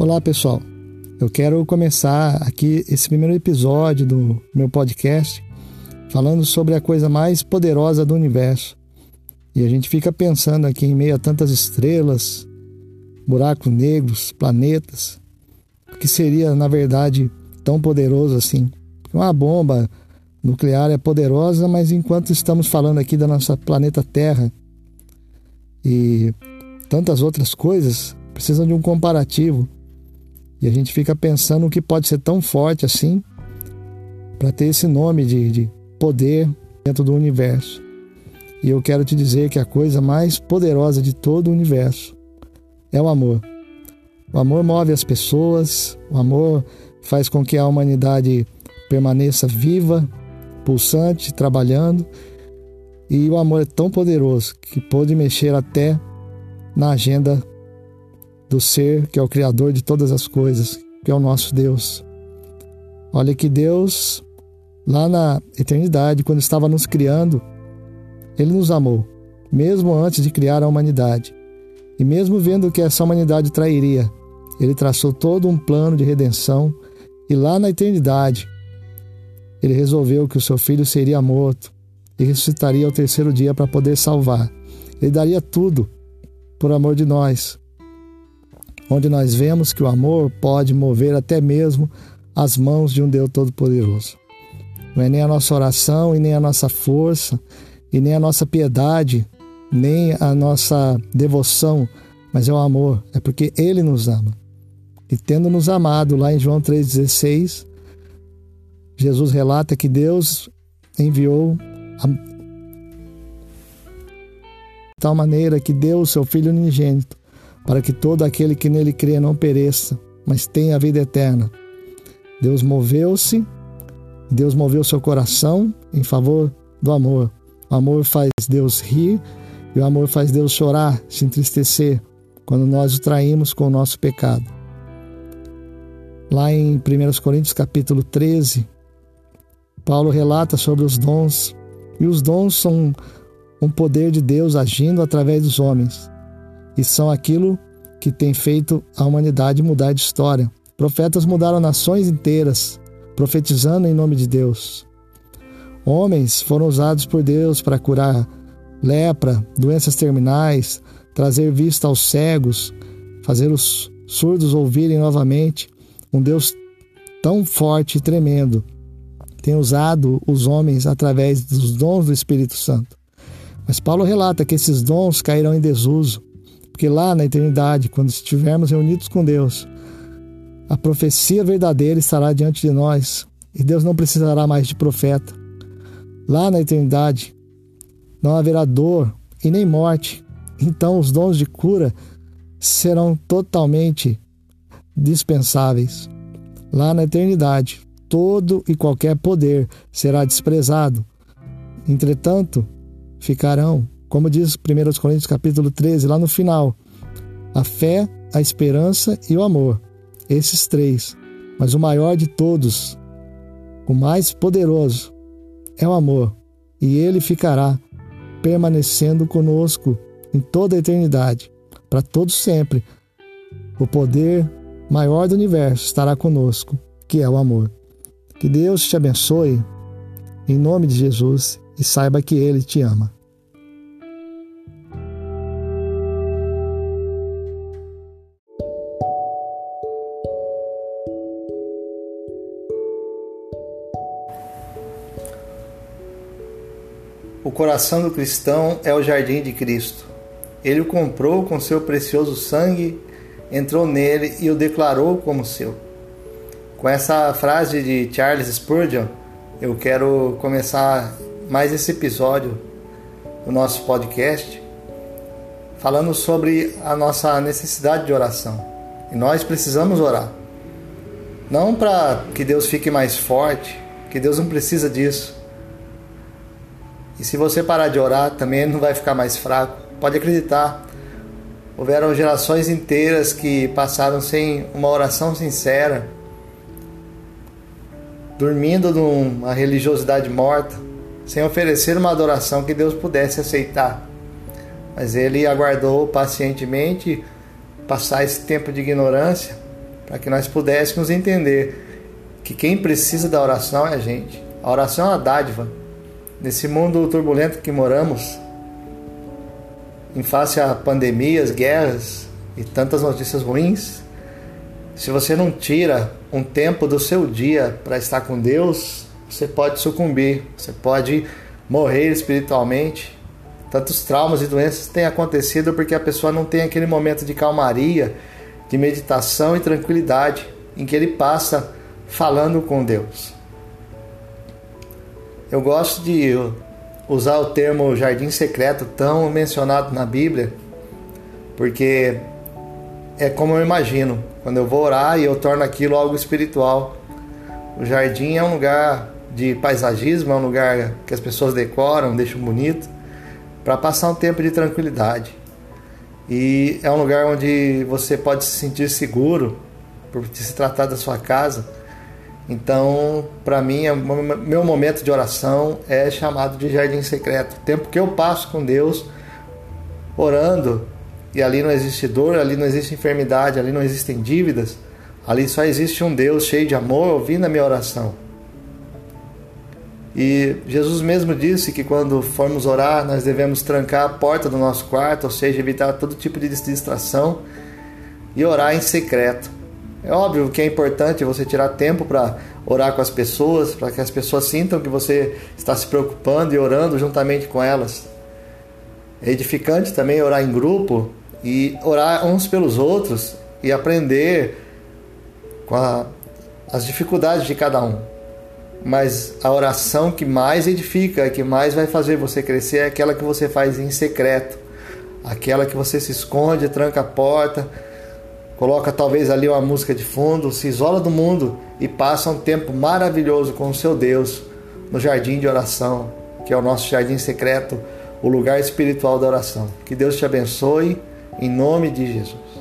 Olá, pessoal. Eu quero começar aqui esse primeiro episódio do meu podcast falando sobre a coisa mais poderosa do universo. E a gente fica pensando aqui em meio a tantas estrelas, buracos negros, planetas, o que seria, na verdade, tão poderoso assim. Uma bomba nuclear é poderosa, mas enquanto estamos falando aqui da nossa planeta Terra e tantas outras coisas, precisam de um comparativo. E a gente fica pensando o que pode ser tão forte assim para ter esse nome de, de poder dentro do universo. E eu quero te dizer que a coisa mais poderosa de todo o universo é o amor. O amor move as pessoas, o amor faz com que a humanidade permaneça viva, pulsante, trabalhando. E o amor é tão poderoso que pode mexer até na agenda do ser que é o Criador de todas as coisas, que é o nosso Deus. Olha que Deus, lá na eternidade, quando estava nos criando, Ele nos amou, mesmo antes de criar a humanidade. E mesmo vendo que essa humanidade trairia, Ele traçou todo um plano de redenção e lá na eternidade, Ele resolveu que o seu filho seria morto e ressuscitaria ao terceiro dia para poder salvar. Ele daria tudo por amor de nós, onde nós vemos que o amor pode mover até mesmo as mãos de um Deus Todo-Poderoso. Não é nem a nossa oração e nem a nossa força e nem a nossa piedade, nem a nossa devoção, mas é o amor, é porque Ele nos ama. E tendo nos amado, lá em João 3,16, Jesus relata que Deus enviou a tal maneira que deu o seu Filho unigênito, para que todo aquele que nele crê não pereça, mas tenha a vida eterna. Deus moveu-se, Deus moveu seu coração em favor do amor. O amor faz Deus rir e o amor faz Deus chorar, se entristecer, quando nós o traímos com o nosso pecado. Lá em 1 Coríntios capítulo 13, Paulo relata sobre os dons, e os dons são um poder de Deus agindo através dos homens. E são aquilo que tem feito a humanidade mudar de história. Profetas mudaram nações inteiras, profetizando em nome de Deus. Homens foram usados por Deus para curar lepra, doenças terminais, trazer vista aos cegos, fazer os surdos ouvirem novamente. Um Deus tão forte e tremendo tem usado os homens através dos dons do Espírito Santo. Mas Paulo relata que esses dons cairão em desuso, porque lá na eternidade, quando estivermos reunidos com Deus, a profecia verdadeira estará diante de nós e Deus não precisará mais de profeta. Lá na eternidade não haverá dor e nem morte, então os dons de cura serão totalmente dispensáveis. Lá na eternidade, todo e qualquer poder será desprezado. Entretanto, ficarão, como diz 1 Coríntios capítulo 13, lá no final, a fé, a esperança e o amor. Esses três. Mas o maior de todos, o mais poderoso, é o amor. E ele ficará permanecendo conosco em toda a eternidade, para todos sempre. O poder maior do universo estará conosco, que é o amor. Que Deus te abençoe, em nome de Jesus, e saiba que Ele te ama. O coração do cristão é o jardim de Cristo. Ele o comprou com seu precioso sangue, entrou nele e o declarou como seu. Com essa frase de Charles Spurgeon, eu quero começar mais esse episódio do nosso podcast falando sobre a nossa necessidade de oração. E nós precisamos orar. Não para que Deus fique mais forte, que Deus não precisa disso. E se você parar de orar, também não vai ficar mais fraco. Pode acreditar. Houveram gerações inteiras que passaram sem uma oração sincera, dormindo numa religiosidade morta, sem oferecer uma adoração que Deus pudesse aceitar. Mas ele aguardou pacientemente passar esse tempo de ignorância para que nós pudéssemos entender que quem precisa da oração é a gente. A oração é uma dádiva. Nesse mundo turbulento que moramos, em face a pandemias, guerras e tantas notícias ruins, se você não tira um tempo do seu dia para estar com Deus, você pode sucumbir, você pode morrer espiritualmente. Tantos traumas e doenças têm acontecido porque a pessoa não tem aquele momento de calmaria, de meditação e tranquilidade em que ele passa falando com Deus. Eu gosto de usar o termo jardim secreto tão mencionado na Bíblia, porque é como eu imagino, quando eu vou orar e eu torno aquilo algo espiritual. O jardim é um lugar de paisagismo, é um lugar que as pessoas decoram, deixam bonito, para passar um tempo de tranquilidade. E é um lugar onde você pode se sentir seguro por se tratar da sua casa. Então, para mim, é, meu momento de oração é chamado de jardim secreto. O tempo que eu passo com Deus, orando, e ali não existe dor, ali não existe enfermidade, ali não existem dívidas, ali só existe um Deus cheio de amor ouvindo a minha oração. E Jesus mesmo disse que quando formos orar, nós devemos trancar a porta do nosso quarto, ou seja, evitar todo tipo de distração e orar em secreto. É óbvio que é importante você tirar tempo para orar com as pessoas, para que as pessoas sintam que você está se preocupando e orando juntamente com elas. É edificante também orar em grupo e orar uns pelos outros e aprender com a, as dificuldades de cada um mas a oração que mais edifica, que mais vai fazer você crescer é aquela que você faz em secreto, aquela que você se esconde, tranca a porta, coloca talvez ali uma música de fundo, se isola do mundo e passa um tempo maravilhoso com o seu Deus no jardim de oração, que é o nosso jardim secreto, o lugar espiritual da oração. Que Deus te abençoe em nome de Jesus.